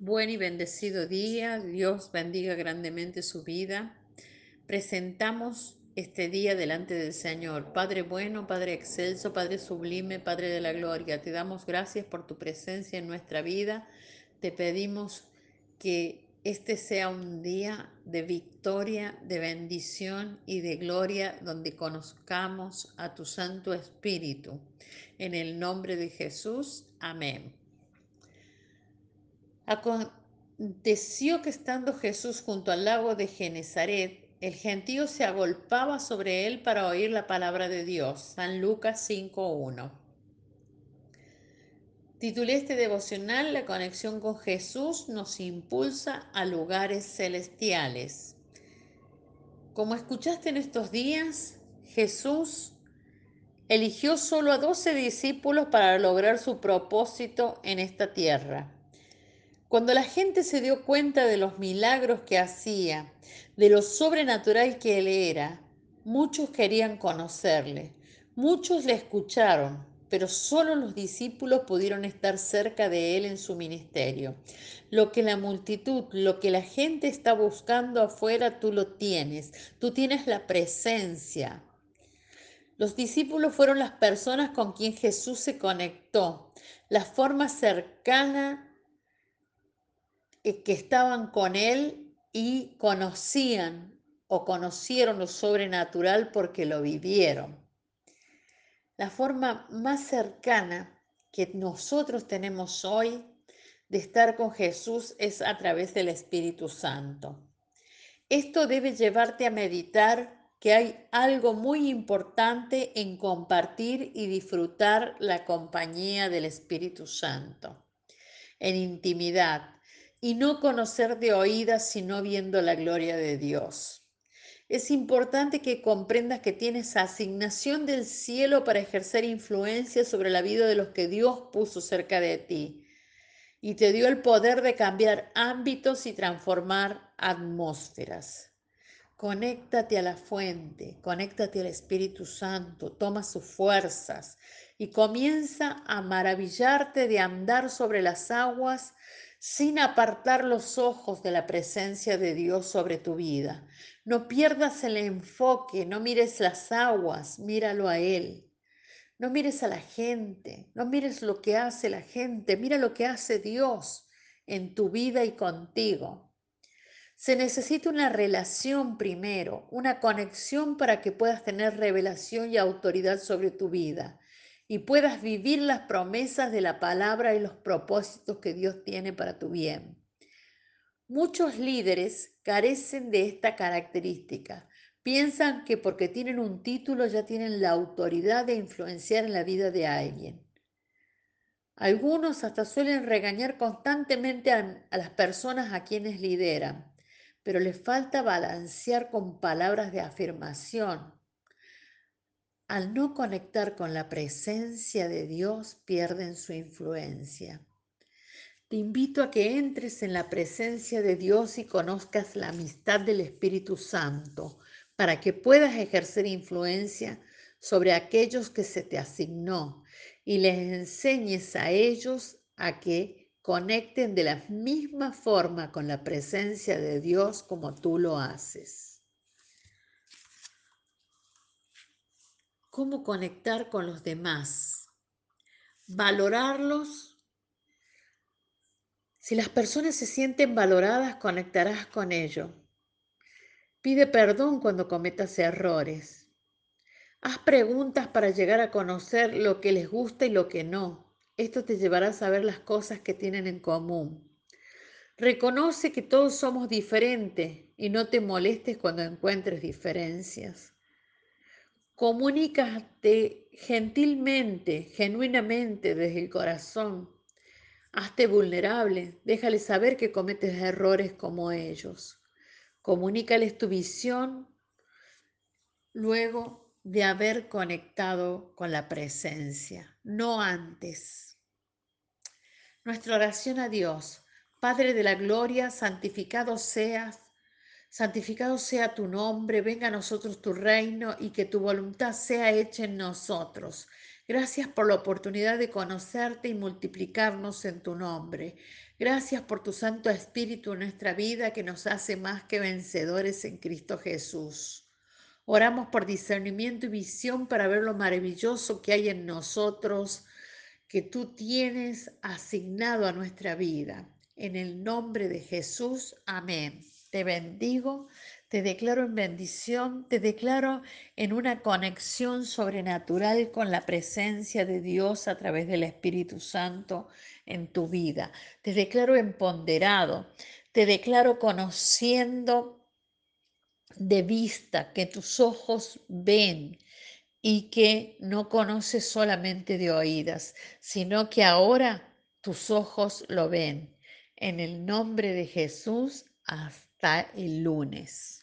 Buen y bendecido día, Dios bendiga grandemente su vida. Presentamos este día delante del Señor. Padre bueno, Padre excelso, Padre sublime, Padre de la gloria, te damos gracias por tu presencia en nuestra vida. Te pedimos que este sea un día de victoria, de bendición y de gloria donde conozcamos a tu Santo Espíritu. En el nombre de Jesús, amén. Aconteció que estando Jesús junto al lago de Genezaret, el gentío se agolpaba sobre él para oír la palabra de Dios. San Lucas 5.1. Titulé este devocional La conexión con Jesús nos impulsa a lugares celestiales. Como escuchaste en estos días, Jesús eligió solo a doce discípulos para lograr su propósito en esta tierra. Cuando la gente se dio cuenta de los milagros que hacía, de lo sobrenatural que él era, muchos querían conocerle, muchos le escucharon, pero solo los discípulos pudieron estar cerca de él en su ministerio. Lo que la multitud, lo que la gente está buscando afuera, tú lo tienes, tú tienes la presencia. Los discípulos fueron las personas con quien Jesús se conectó, la forma cercana que estaban con él y conocían o conocieron lo sobrenatural porque lo vivieron. La forma más cercana que nosotros tenemos hoy de estar con Jesús es a través del Espíritu Santo. Esto debe llevarte a meditar que hay algo muy importante en compartir y disfrutar la compañía del Espíritu Santo, en intimidad, y no conocer de oídas sino viendo la gloria de Dios. Es importante que comprendas que tienes asignación del cielo para ejercer influencia sobre la vida de los que Dios puso cerca de ti y te dio el poder de cambiar ámbitos y transformar atmósferas. Conéctate a la fuente, conéctate al Espíritu Santo, toma sus fuerzas y comienza a maravillarte de andar sobre las aguas sin apartar los ojos de la presencia de Dios sobre tu vida. No pierdas el enfoque, no mires las aguas, míralo a Él. No mires a la gente, no mires lo que hace la gente, mira lo que hace Dios en tu vida y contigo. Se necesita una relación primero, una conexión para que puedas tener revelación y autoridad sobre tu vida y puedas vivir las promesas de la palabra y los propósitos que Dios tiene para tu bien. Muchos líderes carecen de esta característica. Piensan que porque tienen un título ya tienen la autoridad de influenciar en la vida de alguien. Algunos hasta suelen regañar constantemente a, las personas a quienes lideran, pero les falta balancear con palabras de afirmación, al no conectar con la presencia de Dios, pierden su influencia. Te invito a que entres en la presencia de Dios y conozcas la amistad del Espíritu Santo para que puedas ejercer influencia sobre aquellos que se te asignó y les enseñes a ellos a que conecten de la misma forma con la presencia de Dios como tú lo haces. Cómo conectar con los demás, valorarlos. Si las personas se sienten valoradas, conectarás con ellos. Pide perdón cuando cometas errores. Haz preguntas para llegar a conocer lo que les gusta y lo que no. Esto te llevará a saber las cosas que tienen en común. Reconoce que todos somos diferentes y no te molestes cuando encuentres diferencias. Comunícate gentilmente, genuinamente desde el corazón. Hazte vulnerable, déjales saber que cometes errores como ellos. Comunícales tu visión luego de haber conectado con la presencia, no antes. Nuestra oración a Dios, Padre de la Gloria, santificado seas santificado sea tu nombre, venga a nosotros tu reino y que tu voluntad sea hecha en nosotros. Gracias por la oportunidad de conocerte y multiplicarnos en tu nombre. Gracias por tu Santo Espíritu en nuestra vida que nos hace más que vencedores en Cristo Jesús. Oramos por discernimiento y visión para ver lo maravilloso que hay en nosotros, que tú tienes asignado a nuestra vida. En el nombre de Jesús, amén. Te bendigo, te declaro en bendición, te declaro en una conexión sobrenatural con la presencia de Dios a través del Espíritu Santo en tu vida. Te declaro empoderado, te declaro conociendo de vista, que tus ojos ven y que no conoces solamente de oídas, sino que ahora tus ojos lo ven. En el nombre de Jesús, el lunes.